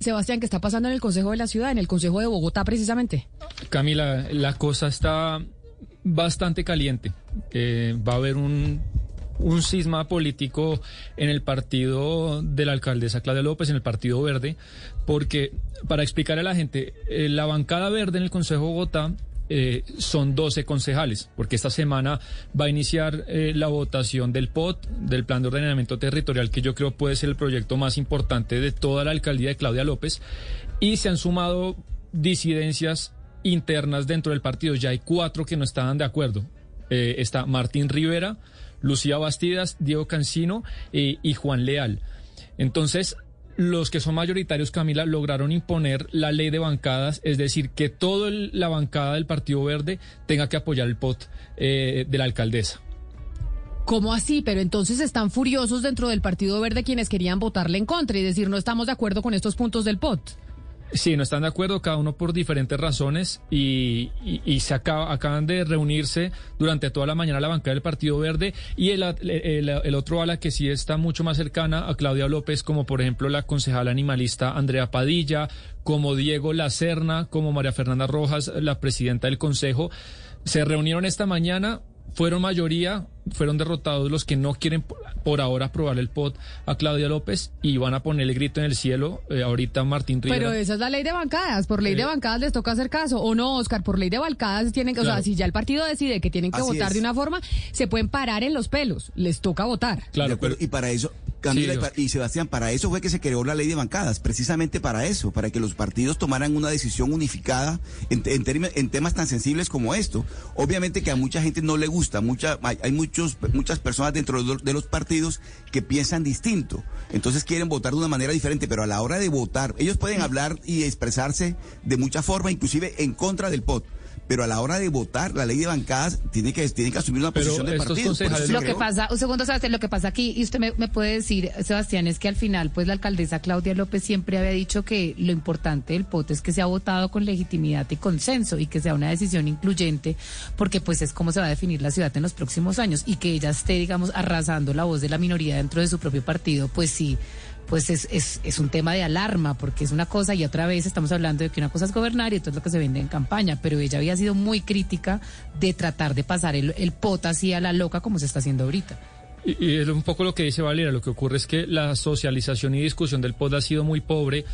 Sebastián, ¿qué está pasando en el Consejo de la Ciudad, en el Consejo de Bogotá precisamente? Camila, la cosa está bastante caliente. Eh, va a haber un, un cisma político en el partido de la alcaldesa Claudia López, en el Partido Verde, porque para explicarle a la gente, eh, la bancada verde en el Consejo de Bogotá eh, son 12 concejales, porque esta semana va a iniciar eh, la votación del POT, del Plan de Ordenamiento Territorial, que yo creo puede ser el proyecto más importante de toda la alcaldía de Claudia López, y se han sumado disidencias internas dentro del partido. Ya hay cuatro que no estaban de acuerdo. Eh, está Martín Rivera, Lucía Bastidas, Diego Cancino y Juan Leal. Entonces, los que son mayoritarios, Camila, lograron imponer la ley de bancadas, es decir, que toda la bancada del Partido Verde tenga que apoyar el POT eh, de la alcaldesa. ¿Cómo así? Pero entonces están furiosos dentro del Partido Verde quienes querían votarle en contra y decir no estamos de acuerdo con estos puntos del POT. Sí, no están de acuerdo, cada uno por diferentes razones y, se acaban de reunirse durante toda la mañana la bancada del Partido Verde y el, el, otro ala que sí está mucho más cercana a Claudia López, como por ejemplo la concejala animalista Andrea Padilla, como Diego Lacerna, como María Fernanda Rojas, la presidenta del Consejo, se reunieron esta mañana fueron mayoría, fueron derrotados los que no quieren por ahora aprobar el POT a Claudia López y van a poner el grito en el cielo eh, ahorita Martín Rivera. Pero esa es la ley de bancadas, por ley de eh, bancadas les toca hacer caso, o no, Oscar, por ley de bancadas tienen que, o sea, si ya el partido decide que tienen que votar de una forma, se pueden parar en los pelos, les toca votar. Claro, pero, y para eso, Camila y, Sebastián, para eso fue que se creó la ley de bancadas, precisamente para eso, para que los partidos tomaran una decisión unificada en, en temas tan sensibles como esto. Obviamente que a mucha gente no le gusta, mucha, hay, muchos, muchas personas dentro de los partidos que piensan distinto, entonces quieren votar de una manera diferente, pero a la hora de votar, ellos pueden hablar y expresarse de mucha forma, inclusive en contra del POT pero a la hora de votar la ley de bancadas tiene que tiene que asumir una posición de partido. Lo que pasa, un segundo, Sebastián, lo que pasa aquí, y usted me, puede decir, Sebastián, es que al final, pues la alcaldesa Claudia López siempre había dicho que lo importante del POT es que se ha votado con legitimidad y consenso y que sea una decisión incluyente, porque pues es como se va a definir la ciudad en los próximos años y que ella esté, digamos, arrasando la voz de la minoría dentro de su propio partido, pues sí pues es, es, es, un tema de alarma, porque es una cosa y otra vez estamos hablando de que una cosa es gobernar y esto es lo que se vende en campaña, pero ella había sido muy crítica de tratar de pasar el, el pot así a la loca como se está haciendo ahorita. Y, es un poco lo que dice Valera, lo que ocurre es que la socialización y discusión del POT ha sido muy pobre.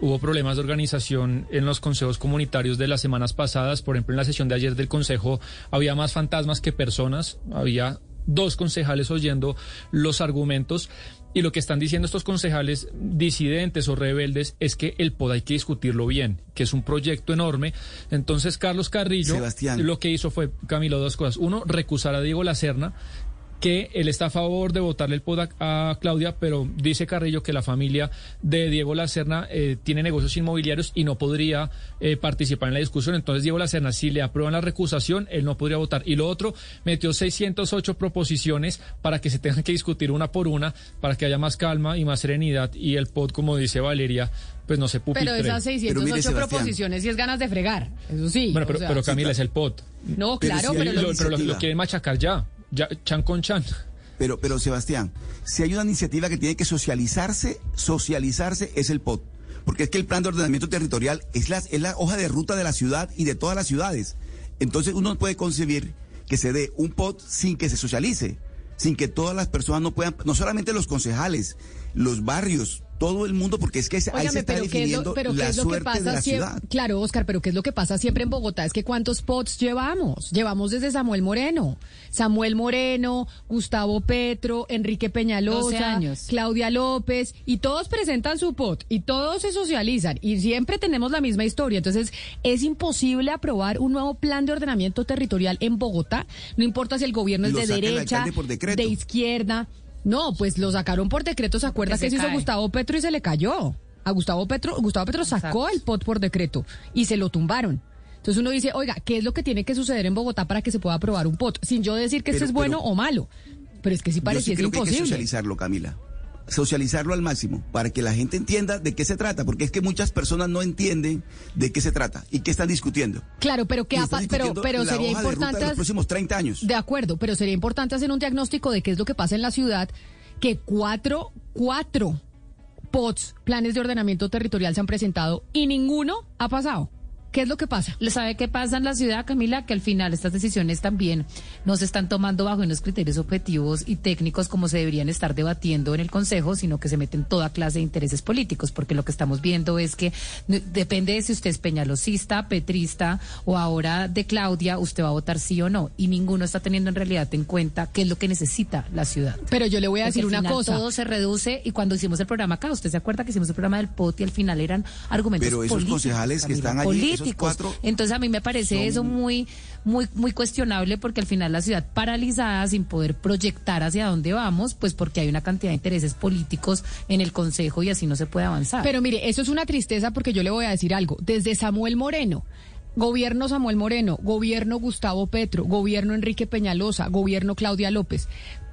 Hubo problemas de organización en los consejos comunitarios de las semanas pasadas. Por ejemplo, en la sesión de ayer del consejo había más fantasmas que personas. Había dos concejales oyendo los argumentos. Y lo que están diciendo estos concejales disidentes o rebeldes es que el POD hay que discutirlo bien, que es un proyecto enorme. Entonces, Carlos Carrillo lo que hizo fue, Camilo, dos cosas. Uno, recusar a Diego Lacerna, que él está a favor de votarle el PODAC a Claudia, pero dice Carrillo que la familia de Diego Lacerna eh, tiene negocios inmobiliarios y no podría eh, participar en la discusión. Entonces, Diego Lacerna, si le aprueban la recusación, él no podría votar. Y lo otro, metió 608 proposiciones para que se tengan que discutir una por una, para que haya más calma y más serenidad. Y el POD, como dice Valeria, pues no se pupitre. Pero esas 608 proposiciones y es ganas de fregar, eso sí. Bueno, pero, Camila es el POD. No, claro, pero, pero lo quieren machacar ya. Chan con chan. Pero, pero Sebastián, si hay una iniciativa que tiene que socializarse, socializarse es el POT. Porque es que el plan de ordenamiento territorial es la, es la hoja de ruta de la ciudad y de todas las ciudades. Entonces uno puede concebir que se dé un POT sin que se socialice, sin que todas las personas no puedan, no solamente los concejales, los barrios, todo el mundo, porque es que ahí se está definiendo la suerte de la ciudad. Claro, Oscar, pero ¿qué es lo que pasa siempre en Bogotá? Es que ¿cuántos pots llevamos? Llevamos desde Samuel Moreno. Samuel Moreno, Gustavo Petro, Enrique Peñalosa, Claudia López, y todos presentan su pot, y todos se socializan, y siempre tenemos la misma historia. Entonces, es imposible aprobar un nuevo plan de ordenamiento territorial en Bogotá, no importa si el gobierno es de derecha, de izquierda. No, pues lo sacaron por decreto. ¿Se acuerda que, se, hizo Gustavo Petro y se le cayó? A Gustavo Petro, Gustavo Petro sacó el POT por decreto y se lo tumbaron. Entonces uno dice, oiga, ¿qué es lo que tiene que suceder en Bogotá para que se pueda aprobar un POT? Sin yo decir que esto es bueno o malo. Pero es que sí parece que imposible. hay que socializarlo, Camila socializarlo al máximo para que la gente entienda de qué se trata, porque es que muchas personas no entienden de qué se trata y qué están discutiendo. Claro, pero qué pero pero sería importante los próximos 30 años. De acuerdo, pero sería importante hacer un diagnóstico de qué es lo que pasa en la ciudad que cuatro cuatro POTS, planes de ordenamiento territorial se han presentado y ninguno ha pasado. ¿Qué es lo que pasa? ¿Sabe qué pasa en la ciudad, Camila? Que al final estas decisiones también no se están tomando bajo unos criterios objetivos y técnicos como se deberían estar debatiendo en el Consejo, sino que se meten toda clase de intereses políticos, porque lo que estamos viendo es que depende de si usted es peñalosista, petrista o ahora de Claudia, usted va a votar sí o no. Y ninguno está teniendo en realidad en cuenta qué es lo que necesita la ciudad. Pero yo le voy a decir una cosa. Todo se reduce y cuando hicimos el programa acá, usted se acuerda que hicimos el programa del POT y al final eran argumentos Pero esos concejales que están allí entonces a mí me parece eso muy, muy, muy cuestionable porque al final la ciudad paralizada sin poder proyectar hacia dónde vamos, pues porque hay una cantidad de intereses políticos en el Consejo y así no se puede avanzar. Pero mire, eso es una tristeza porque yo le voy a decir algo. Desde Samuel Moreno, Gobierno Samuel Moreno, gobierno Gustavo Petro, gobierno Enrique Peñalosa, gobierno Claudia López.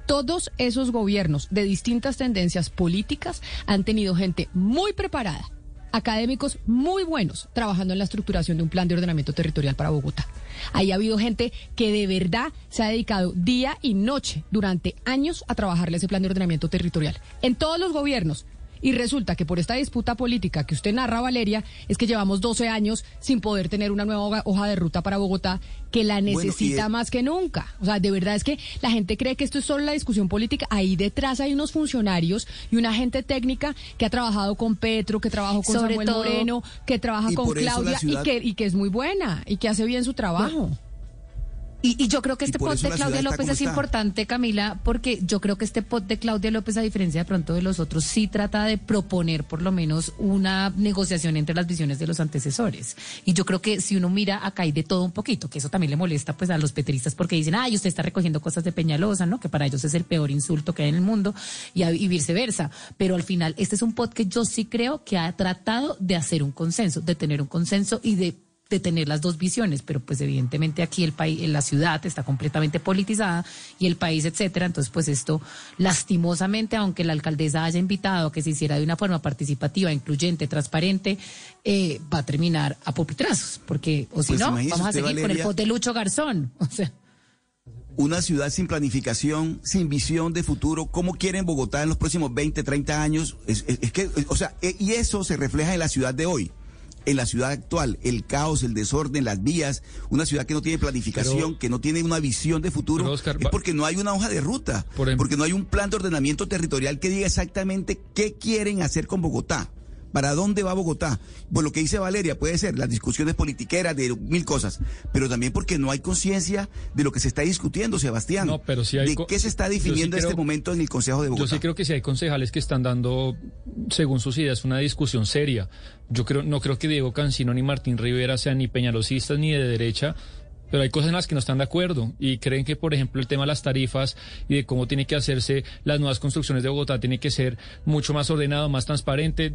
Todos esos gobiernos de distintas tendencias políticas han tenido gente muy preparada, académicos muy buenos trabajando en la estructuración de un plan de ordenamiento territorial para Bogotá. Ahí ha habido gente que de verdad se ha dedicado día y noche durante años a trabajarle ese plan de ordenamiento territorial. En todos los gobiernos, y resulta que por esta disputa política que usted narra, Valeria, es que llevamos 12 años sin poder tener una nueva hoja de ruta para Bogotá que la necesita más que nunca. O sea, de verdad es que la gente cree que esto es solo la discusión política. Ahí detrás hay unos funcionarios y una gente técnica que ha trabajado con Petro, que trabajó con Samuel Moreno, que trabaja con Claudia y, que, y que es muy buena y que hace bien su trabajo. Y, yo creo que este pot de Claudia López es importante, Camila, porque yo creo que este pot de Claudia López, a diferencia de pronto de los otros, sí trata de proponer por lo menos una negociación entre las visiones de los antecesores. Y yo creo que si uno mira acá hay de todo un poquito, que eso también le molesta pues a los petristas porque dicen, ay, usted está recogiendo cosas de Peñalosa, ¿no? Que para ellos es el peor insulto que hay en el mundo y, y viceversa. Pero al final, este es un pot que yo sí creo que ha tratado de hacer un consenso, de tener un consenso y de de tener las dos visiones, pero pues evidentemente aquí el país, la ciudad está completamente politizada y el país, etcétera. Entonces, pues esto, lastimosamente, aunque la alcaldesa haya invitado a que se hiciera de una forma participativa, incluyente, transparente, eh, va a terminar a popitrazos, porque, o si pues no, vamos a seguir con el pot de Lucho Garzón. O sea. Una ciudad sin planificación, sin visión de futuro, ¿cómo quieren Bogotá en los próximos 20, 30 años? Es, es que, o sea, e, y eso se refleja en la ciudad de hoy en la ciudad actual, el caos, el desorden, las vías, una ciudad que no tiene planificación, que no tiene una visión de futuro, es porque no hay una hoja de ruta, porque no hay un plan de ordenamiento territorial que diga exactamente qué quieren hacer con Bogotá. ¿Para dónde va Bogotá? Pues lo que dice Valeria puede ser las discusiones politiqueras de mil cosas, pero también porque no hay conciencia de lo que se está discutiendo, Sebastián. No, pero hay ¿De qué se está definiendo en este momento en el Consejo de Bogotá? Yo sí creo que si hay concejales que están dando, según sus ideas, una discusión seria. Yo creo, no creo que Diego Cancino ni Martín Rivera sean ni peñalosistas ni de derecha pero hay cosas en las que no están de acuerdo y creen que, por ejemplo, el tema de las tarifas y de cómo tiene que hacerse las nuevas construcciones de Bogotá tiene que ser mucho más ordenado, más transparente.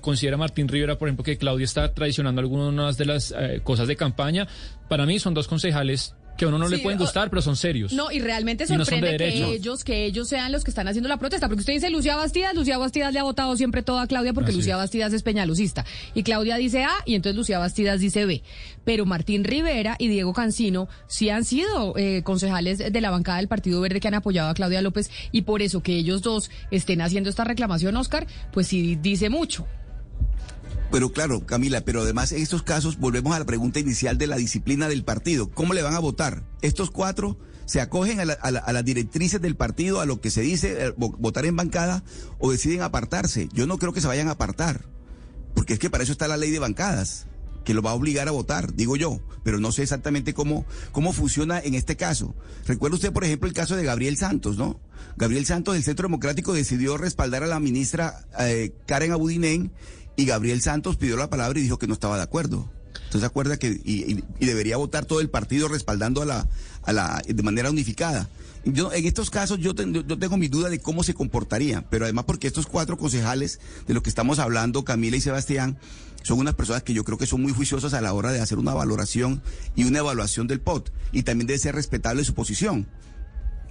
Considera Martín Rivera, por ejemplo, que Claudia está traicionando algunas de las eh, cosas de campaña. Para mí son dos concejales que a uno no le pueden gustar, pero son serios. No, y realmente sorprende que ellos, que ellos sean los que están haciendo la protesta, porque usted dice Lucía Bastidas, Lucía Bastidas le ha votado siempre todo a Claudia porque Lucía Bastidas es peñalucista. Y Claudia dice A y entonces Lucía Bastidas dice B. Pero Martín Rivera y Diego Cancino sí han sido eh, concejales de la bancada del Partido Verde que han apoyado a Claudia López y por eso que ellos dos estén haciendo esta reclamación, Oscar, pues sí dice mucho. Pero claro, Camila, pero además en estos casos volvemos a la pregunta inicial de la disciplina del partido. ¿Cómo le van a votar? Estos cuatro se acogen a, las directrices del partido, a lo que se dice, eh, votar en bancada, o deciden apartarse. Yo no creo que se vayan a apartar, porque es que para eso está la ley de bancadas que lo va a obligar a votar, digo yo, pero no sé exactamente cómo, cómo funciona en este caso. Recuerda usted, por ejemplo, el caso de Gabriel Santos, ¿no? Gabriel Santos del Centro Democrático decidió respaldar a la ministra eh, Karen Abudinen y Gabriel Santos pidió la palabra y dijo que no estaba de acuerdo. Entonces acuerda que y, debería votar todo el partido respaldando a la, a la de manera unificada. Yo, en estos casos yo, yo tengo mi duda de cómo se comportaría, pero además porque estos cuatro concejales de los que estamos hablando, Camila y Sebastián, son unas personas que yo creo que son muy juiciosas a la hora de hacer una valoración y una evaluación del POT y también debe ser respetable su posición.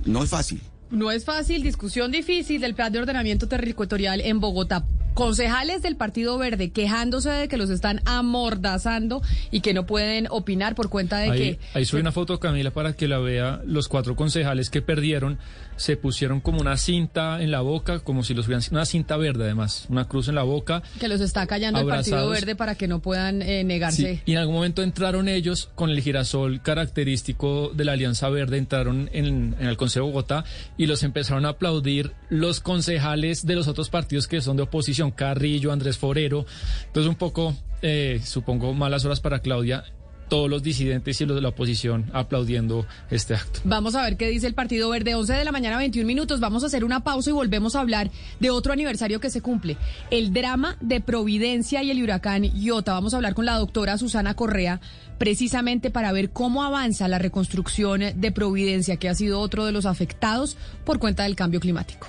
No es fácil. No es fácil, discusión difícil del plan de ordenamiento territorial en Bogotá. Concejales del Partido Verde quejándose de que los están amordazando y que no pueden opinar por cuenta de que... Ahí subí una foto, Camila, para que la vea. Los cuatro concejales que perdieron se pusieron como una cinta en la boca, como si los hubieran... Una cinta verde, además, una cruz en la boca. Que los está callando el Partido Verde para que no puedan eh, negarse. y en algún momento entraron ellos con el girasol característico de la Alianza Verde, entraron en, en el Consejo de Bogotá y los empezaron a aplaudir los concejales de los otros partidos que son de oposición Carrillo, Andrés Forero. Entonces un poco, eh, supongo, malas horas para Claudia todos los disidentes y los de la oposición aplaudiendo este acto. Vamos a ver qué dice el Partido Verde. 11 de la mañana, 21 minutos. Vamos a hacer una pausa y volvemos a hablar de otro aniversario que se cumple. El drama de Providencia y el huracán Iota. Vamos a hablar con la doctora Susana Correa precisamente para ver cómo avanza la reconstrucción de Providencia, que ha sido otro de los afectados por cuenta del cambio climático.